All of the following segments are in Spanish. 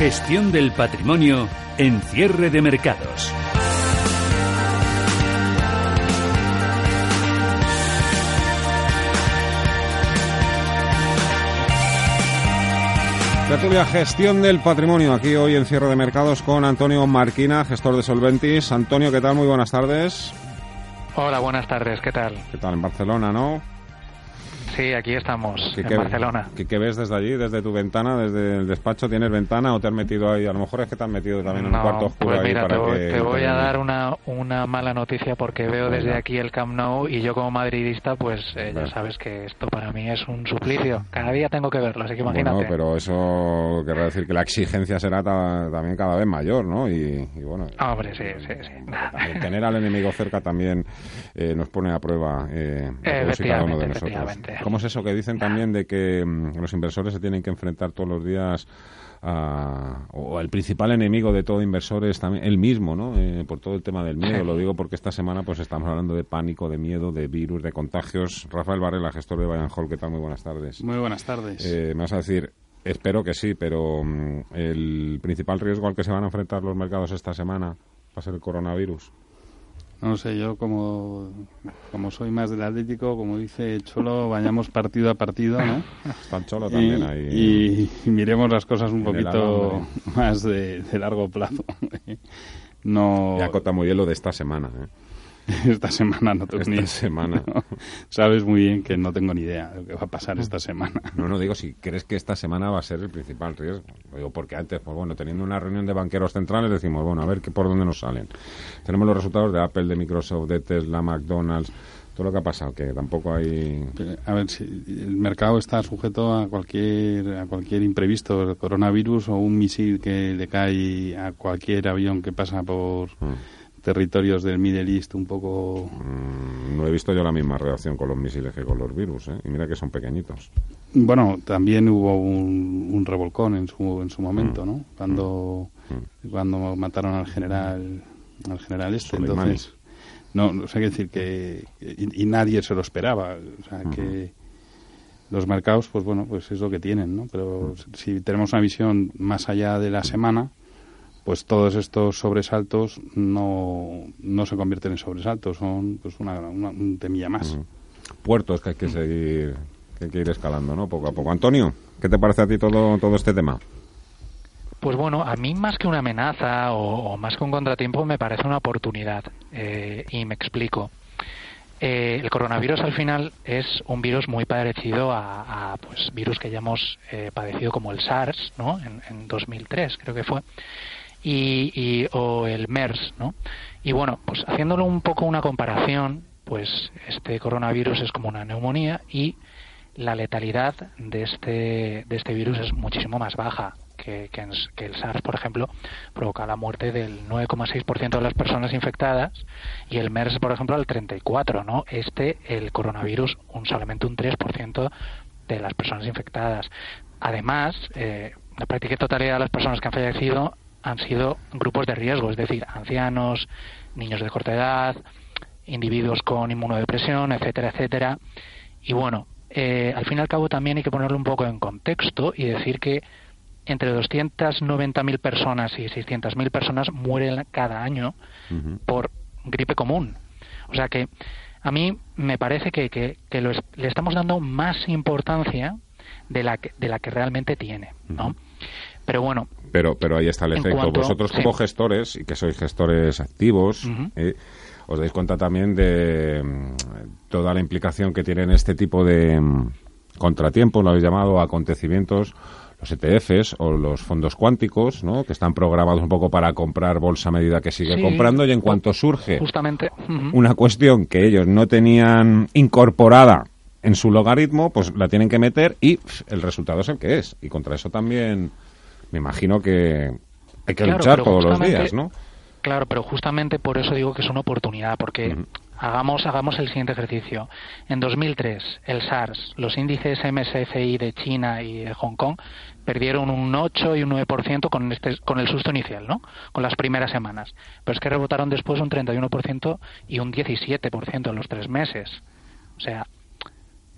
Gestión del patrimonio en cierre de mercados. Tertulia Gestión del Patrimonio, aquí hoy en cierre de mercados con Antonio Marquina, gestor de Solventis. Antonio, ¿qué tal? Muy buenas tardes. Hola, buenas tardes, ¿qué tal? ¿Qué tal? En Barcelona, ¿no? Sí, aquí estamos, en Barcelona. ¿qué, ves desde allí, desde tu ventana, desde el despacho? ¿Tienes ventana o te has metido ahí? A lo mejor es que te has metido también en un cuarto oscuro pues mira, ahí para te, te voy a dar una, una mala noticia porque veo desde aquí el Camp Nou y yo como madridista, pues eh, ya sabes que esto para mí es un suplicio. Cada día tengo que verlo, así que imagínate. Bueno, pero eso querrá decir que la exigencia será también cada vez mayor, ¿no? Y, bueno... Hombre, sí, sí, sí. tener al enemigo cerca también eh, nos pone a prueba eh, cada uno de nosotros. ¿Cómo es eso que dicen también de que mm, los inversores se tienen que enfrentar todos los días a, o el principal enemigo de todo inversor es también el mismo, ¿no? Eh, por todo el tema del miedo. Lo digo porque esta semana pues estamos hablando de pánico, de miedo, de virus, de contagios. Rafael Varela, gestor de Bayern Hall, ¿qué tal? Muy buenas tardes. Muy buenas tardes. Eh, me vas a decir, espero que sí, pero mm, el principal riesgo al que se van a enfrentar los mercados esta semana va a ser el coronavirus. No sé, yo como, como soy más del Atlético, como dice Cholo, vayamos partido a partido, ¿no? Está Cholo también y, ahí. Y, miremos las cosas un poquito más de, largo plazo. no... Y acota muy bien lo de esta semana, ¿eh? esta semana no tengo esta ni semana. Sabes muy bien que no tengo ni idea de lo que va a pasar esta semana. No, no digo si crees que esta semana va a ser el principal riesgo. Digo porque antes, pues bueno, teniendo una reunión de banqueros centrales decimos, bueno, a ver qué por dónde nos salen. Tenemos los resultados de Apple, de Microsoft, de Tesla, McDonald's, todo lo que ha pasado, que tampoco hay... A ver, si el mercado está sujeto a cualquier, a cualquier imprevisto, el coronavirus o un misil que le cae a cualquier avión que pasa por... Mm territorios del Middle East un poco... Mm, no he visto yo la misma reacción con los misiles que con los virus, ¿eh? Y mira que son pequeñitos. Bueno, también hubo un, revolcón en su, en su momento, mm. ¿no? Cuando, mm. cuando mataron al general al general este, entonces... No, no sé qué decir que... Y, nadie se lo esperaba, o sea, que los mercados, pues bueno, pues es lo que tienen, ¿no? Pero si tenemos una visión más allá de la semana, pues todos estos sobresaltos no, no se convierten en sobresaltos, son pues una, un temilla más. Puertos que hay que seguir, que hay que ir escalando, ¿no? Poco a poco. Antonio, ¿qué te parece a ti todo, todo este tema? Pues bueno, a mí más que una amenaza o, más que un contratiempo me parece una oportunidad eh, y me explico. Eh, el coronavirus al final es un virus muy parecido a, pues virus que ya hemos eh, padecido como el SARS, ¿no? En, en 2003 creo que fue y, o el MERS, ¿no? Y bueno, pues haciéndolo un poco una comparación, pues este coronavirus es como una neumonía y la letalidad de este, de este virus es muchísimo más baja que, que, el SARS, por ejemplo, provoca la muerte del 9,6% de las personas infectadas y el MERS, por ejemplo, al 34%, ¿no? Este, el coronavirus, un solamente un 3% de las personas infectadas. Además, eh, la práctica totalidad de las personas que han fallecido han sido grupos de riesgo, es decir, ancianos, niños de corta edad, individuos con inmunodepresión, etcétera, etcétera. Y bueno, eh, al fin y al cabo también hay que ponerlo un poco en contexto y decir que entre 290.000 personas y 600.000 personas mueren cada año por gripe común. O sea que a mí me parece que, que, le estamos dando más importancia de la que, de la que realmente tiene, ¿no? Pero bueno. Pero, pero ahí está el efecto. Vosotros como gestores, y que sois gestores activos, eh, os dais cuenta también de mm, toda la implicación que tienen este tipo de mm, contratiempos, lo habéis llamado, acontecimientos, los ETFs o los fondos cuánticos, ¿no? que están programados un poco para comprar bolsa a medida que sigue comprando y en cuanto surge justamente una cuestión que ellos no tenían incorporada en su logaritmo, pues la tienen que meter y el resultado es el que es. Y contra eso también me imagino que hay que luchar todos los días, ¿no? Claro, pero justamente por eso digo que es una oportunidad, porque hagamos, hagamos el siguiente ejercicio. En 2003, el SARS, los índices MSCI de China y de Hong Kong perdieron un 8 y un 9% con, este, con el susto inicial, ¿no? Con las primeras semanas. Pero es que rebotaron después un 31% y un 17% en los tres meses. O sea,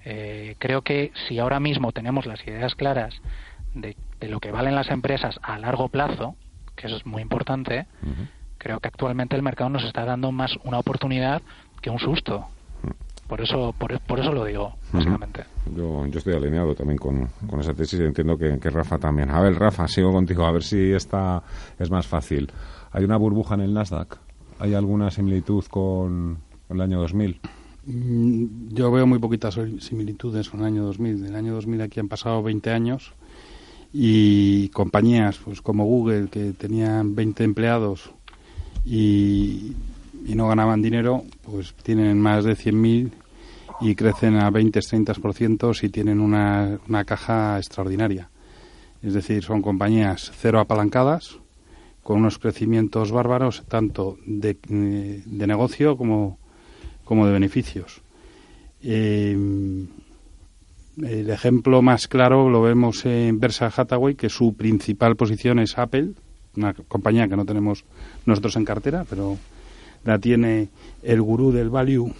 eh, creo que si ahora mismo tenemos las ideas claras de de lo que valen las empresas a largo plazo, que eso es muy importante, creo que actualmente el mercado nos está dando más una oportunidad que un susto. Por eso, por, eso lo digo, básicamente. yo, yo, estoy alineado también con, con esa tesis y entiendo que, que, Rafa también. A ver, Rafa, sigo contigo, a ver si esta es más fácil. ¿Hay una burbuja en el Nasdaq? ¿Hay alguna similitud con, el año 2000? Mm, yo veo muy poquitas similitudes con el año 2000. el año 2000 aquí han pasado 20 años y compañías pues como Google que tenían 20 empleados y, y no ganaban dinero, pues tienen más de 100.000 y crecen a 20-30% si tienen una, una caja extraordinaria. Es decir, son compañías cero apalancadas, con unos crecimientos bárbaros, tanto de, de negocio como, como de beneficios. Eh, el ejemplo más claro lo vemos en Berkshire Hathaway, que su principal posición es Apple, una compañía que no tenemos nosotros en cartera, pero la tiene el gurú del value.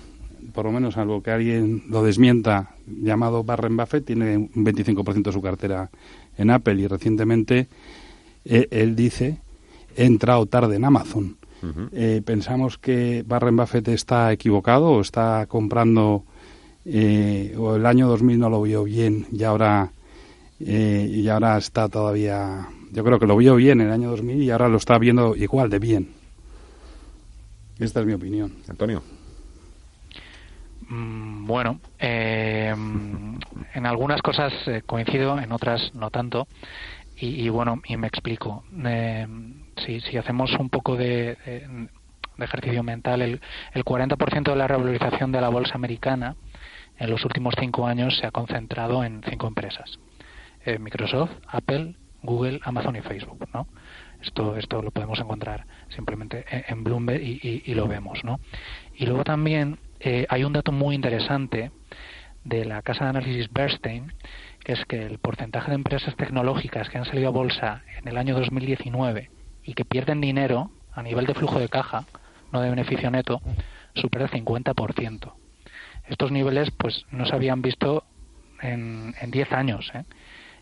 Por lo menos algo que alguien lo desmienta, llamado Barren Buffett, tiene un 25% de su cartera en Apple. Y recientemente eh, él dice, he entrado tarde en Amazon. Eh, pensamos que Barren Buffett está equivocado o está comprando, eh, o el año 2000 no lo vio bien y ahora, y ahora está todavía, yo creo que lo vio bien en el año 2000 y ahora lo está viendo igual de bien. Esta es mi opinión. Antonio. Mm, bueno, eh, en algunas cosas eh, coincido, en otras no tanto. Y, bueno, y me explico. Eh, si, si, hacemos un poco de, ejercicio mental, el, el 40% de la revalorización de la bolsa americana en los últimos cinco años se ha concentrado en cinco empresas: Microsoft, Apple, Google, Amazon y Facebook, ¿no? Esto, esto lo podemos encontrar simplemente en Bloomberg y, y lo vemos, ¿no? Y luego también eh, hay un dato muy interesante de la casa de análisis Bernstein, que es que el porcentaje de empresas tecnológicas que han salido a bolsa en el año 2019 y que pierden dinero a nivel de flujo de caja, no de beneficio neto, supera el 50%. Estos niveles pues no se habían visto en, en 10 años. ¿eh?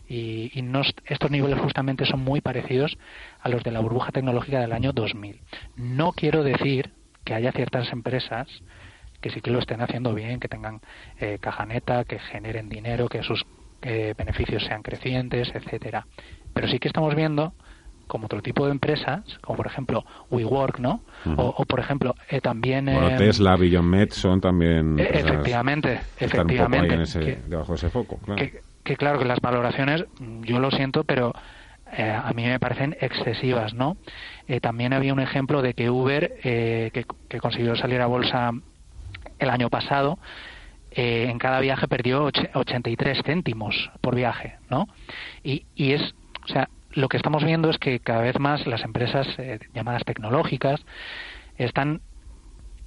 Y, y estos niveles justamente son muy parecidos a los de la burbuja tecnológica del año 2000. No quiero decir que haya ciertas empresas que sí que lo estén haciendo bien, que tengan eh, caja neta, que generen dinero, que sus eh, beneficios sean crecientes, etcétera. Pero sí que estamos viendo como otro tipo de empresas, como por ejemplo WeWork, ¿no? o, por ejemplo eh, también bueno, Tesla, Beyond son también efectivamente, efectivamente, debajo de ese foco, claro. Que, claro que las valoraciones, yo lo siento, pero a mí me parecen excesivas, ¿no? también había un ejemplo de que Uber, que, que, consiguió salir a bolsa el año pasado, eh, en cada viaje perdió 83 céntimos por viaje, ¿no? Y, y, es, o sea, lo que estamos viendo es que cada vez más las empresas eh, llamadas tecnológicas están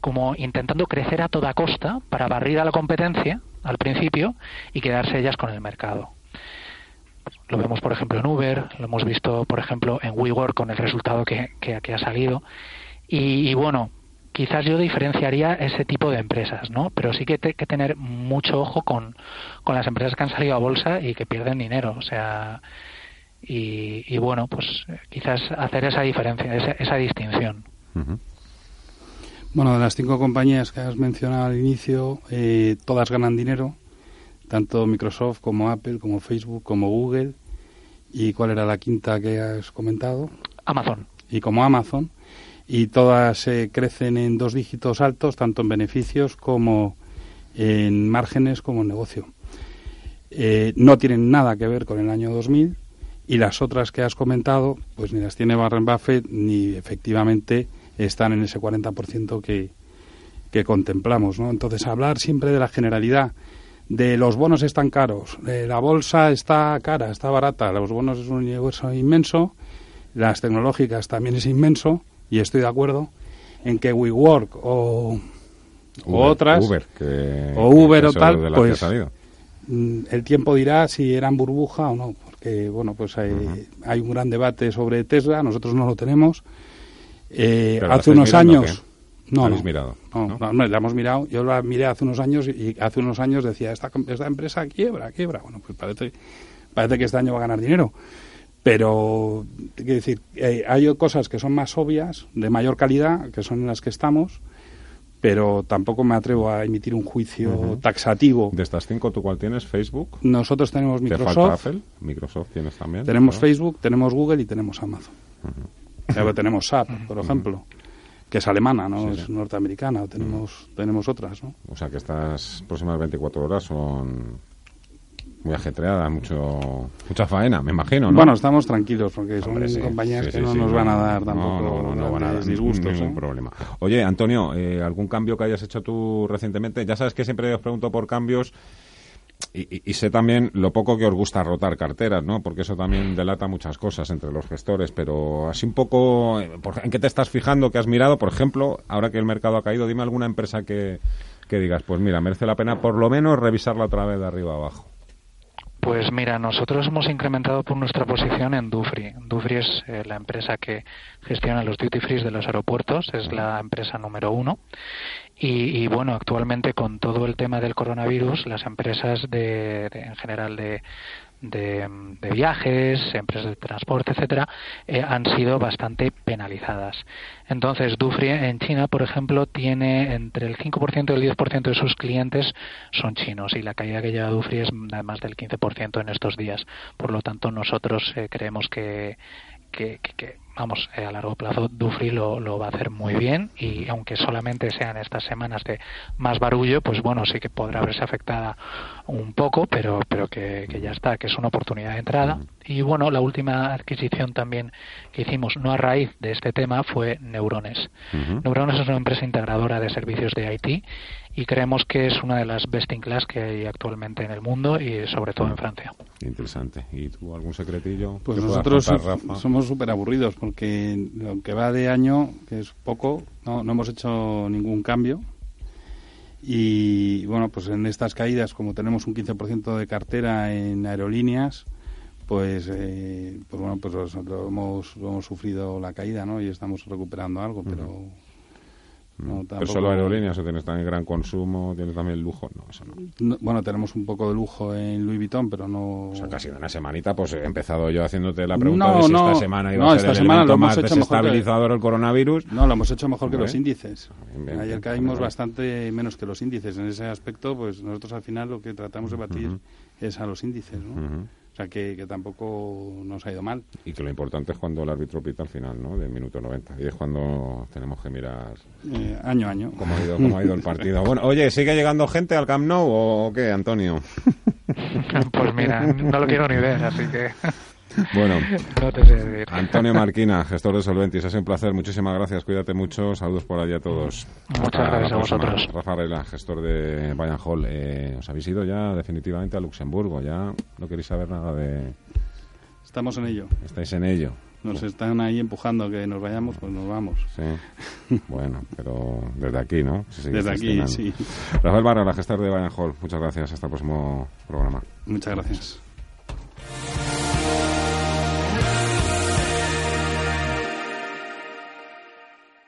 como intentando crecer a toda costa para barrir a la competencia al principio y quedarse ellas con el mercado. Lo vemos, por ejemplo, en Uber, lo hemos visto, por ejemplo, en WeWork con el resultado que, que, ha salido. y, bueno, quizás yo diferenciaría ese tipo de empresas, ¿no? Pero sí que hay que tener mucho ojo con, con las empresas que han salido a bolsa y que pierden dinero, o sea, y, bueno, pues quizás hacer esa diferencia, esa, distinción. Bueno, de las cinco compañías que has mencionado al inicio, eh, todas ganan dinero, tanto Microsoft como Apple, como Facebook, como Google. ¿Y cuál era la quinta que has comentado? Amazon. Y como Amazon y todas eh, crecen en dos dígitos altos, tanto en beneficios como en márgenes como en negocio. Eh, no tienen nada que ver con el año 2000 y las otras que has comentado, pues ni las tiene Warren Buffett ni efectivamente están en ese 40% que, que contemplamos. ¿no? Entonces, hablar siempre de la generalidad, de los bonos están caros, de la bolsa está cara, está barata, los bonos es un universo inmenso, las tecnológicas también es inmenso, y estoy de acuerdo en que WeWork o, o otras Uber, o Uber o tal, pues mm, el tiempo dirá si eran burbuja o no, bueno, pues hay, hay un gran debate sobre Tesla, nosotros no lo tenemos. Eh, hace unos años no, no, mirado, no, no, la hemos mirado. Yo la miré hace unos años y hace unos años decía esta, esta empresa quiebra, quiebra. Bueno, pues parece, parece que este año va a ganar dinero Pero, quiero decir, eh, hay cosas que son más obvias, de mayor calidad, que son en las que estamos, pero tampoco me atrevo a emitir un juicio taxativo. De estas cinco, ¿tú cuál tienes? ¿Facebook? Nosotros tenemos Microsoft. ¿Te falta Apple? ¿Microsoft tienes también? Tenemos Facebook, tenemos Google y tenemos Amazon. tenemos SAP, por ejemplo que es alemana, no es norteamericana, tenemos, tenemos otras, ¿no? O sea que estas próximas 24 horas son muy ajetreadas, mucho, mucha faena, me imagino, ¿no? Bueno, estamos tranquilos porque son compañías que no nos van a dar tampoco no, van a dar disgustos. Ningún ¿eh? problema. Oye, Antonio, eh, ¿algún cambio que hayas hecho tú recientemente? Ya sabes que siempre os pregunto por cambios y, sé también lo poco que os gusta rotar carteras, ¿no? Porque eso también delata muchas cosas entre los gestores, pero así un poco, eh, ¿en qué te estás fijando? ¿Qué has mirado? Por ejemplo, ahora que el mercado ha caído, dime alguna empresa que, que digas, pues mira, merece la pena por lo menos revisarla otra vez de arriba abajo. Pues mira, nosotros hemos incrementado por nuestra posición en Dufry. Dufry es eh, la empresa que gestiona los duty free de los aeropuertos, es la empresa número uno. Y, bueno, actualmente con todo el tema del coronavirus, las empresas de en general de, de, viajes, empresas de transporte, etcétera, eh, han sido bastante penalizadas. Entonces, Dufry en China, por ejemplo, tiene entre el 5% y el 10% de sus clientes son chinos y la caída que lleva Dufry es más del 15% en estos días. Por lo tanto, nosotros eh, creemos que, que, que, vamos, eh, a largo plazo Dufry lo, lo, va a hacer muy bien y aunque solamente sean estas semanas de más barullo, pues bueno, sí que podrá verse afectada un poco, pero, pero que, que ya está, que es una oportunidad de entrada. Y bueno, la última adquisición también que hicimos, no a raíz de este tema, fue Neurones. Neurones es una empresa integradora de servicios de IT y creemos que es una de las best in class que hay actualmente en el mundo y sobre todo en Francia. Interesante. ¿Y tú algún secretillo? Pues nosotros somos súper aburridos porque lo que va de año, que es poco, no, no hemos hecho ningún cambio. Y bueno, pues en estas caídas, como tenemos un 15% de cartera en aerolíneas, pues, eh, pues bueno, pues nosotros hemos, hemos sufrido la caída, ¿no? Y estamos recuperando algo, pero no, ¿Pero solo aerolíneas o tienes también gran consumo? ¿Tienes también lujo? No, eso no. Bueno, tenemos un poco de lujo en Louis Vuitton, pero no... O sea, casi de una semanita, pues he empezado yo haciéndote la pregunta de si esta semana iba a ser esta el semana lo más desestabilizador el coronavirus. No, lo hemos hecho mejor que los índices. Ayer caímos bastante menos que los índices. En ese aspecto, pues nosotros al final lo que tratamos de batir es a los índices, ¿no? O sea, que, tampoco nos ha ido mal. Y que lo importante es cuando el árbitro pita al final, ¿no? Del minuto 90. Y es cuando tenemos que mirar... Eh, año a año. Cómo ha, ido, cómo ha ido el partido. Bueno, oye, ¿sigue llegando gente al Camp Nou o qué, Antonio? pues mira, no lo quiero ni ver, así que... Bueno, Antonio Marquina, gestor de Solventis, ha sido un placer. Muchísimas gracias, cuídate mucho. Saludos por allí a todos. Muchas gracias a vosotros. Rafa Rela, gestor de Bayern Hall. Eh, ¿Os habéis ido ya definitivamente a Luxemburgo? ¿Ya no queréis saber nada de...? Estamos en ello. Estáis en ello. Nos están ahí empujando a que nos vayamos, pues nos vamos. Sí. bueno, pero desde aquí, ¿no? desde aquí, sí. Rafael Barra, la gestor de Bayern Hall. Muchas gracias. Hasta el próximo programa. Muchas gracias.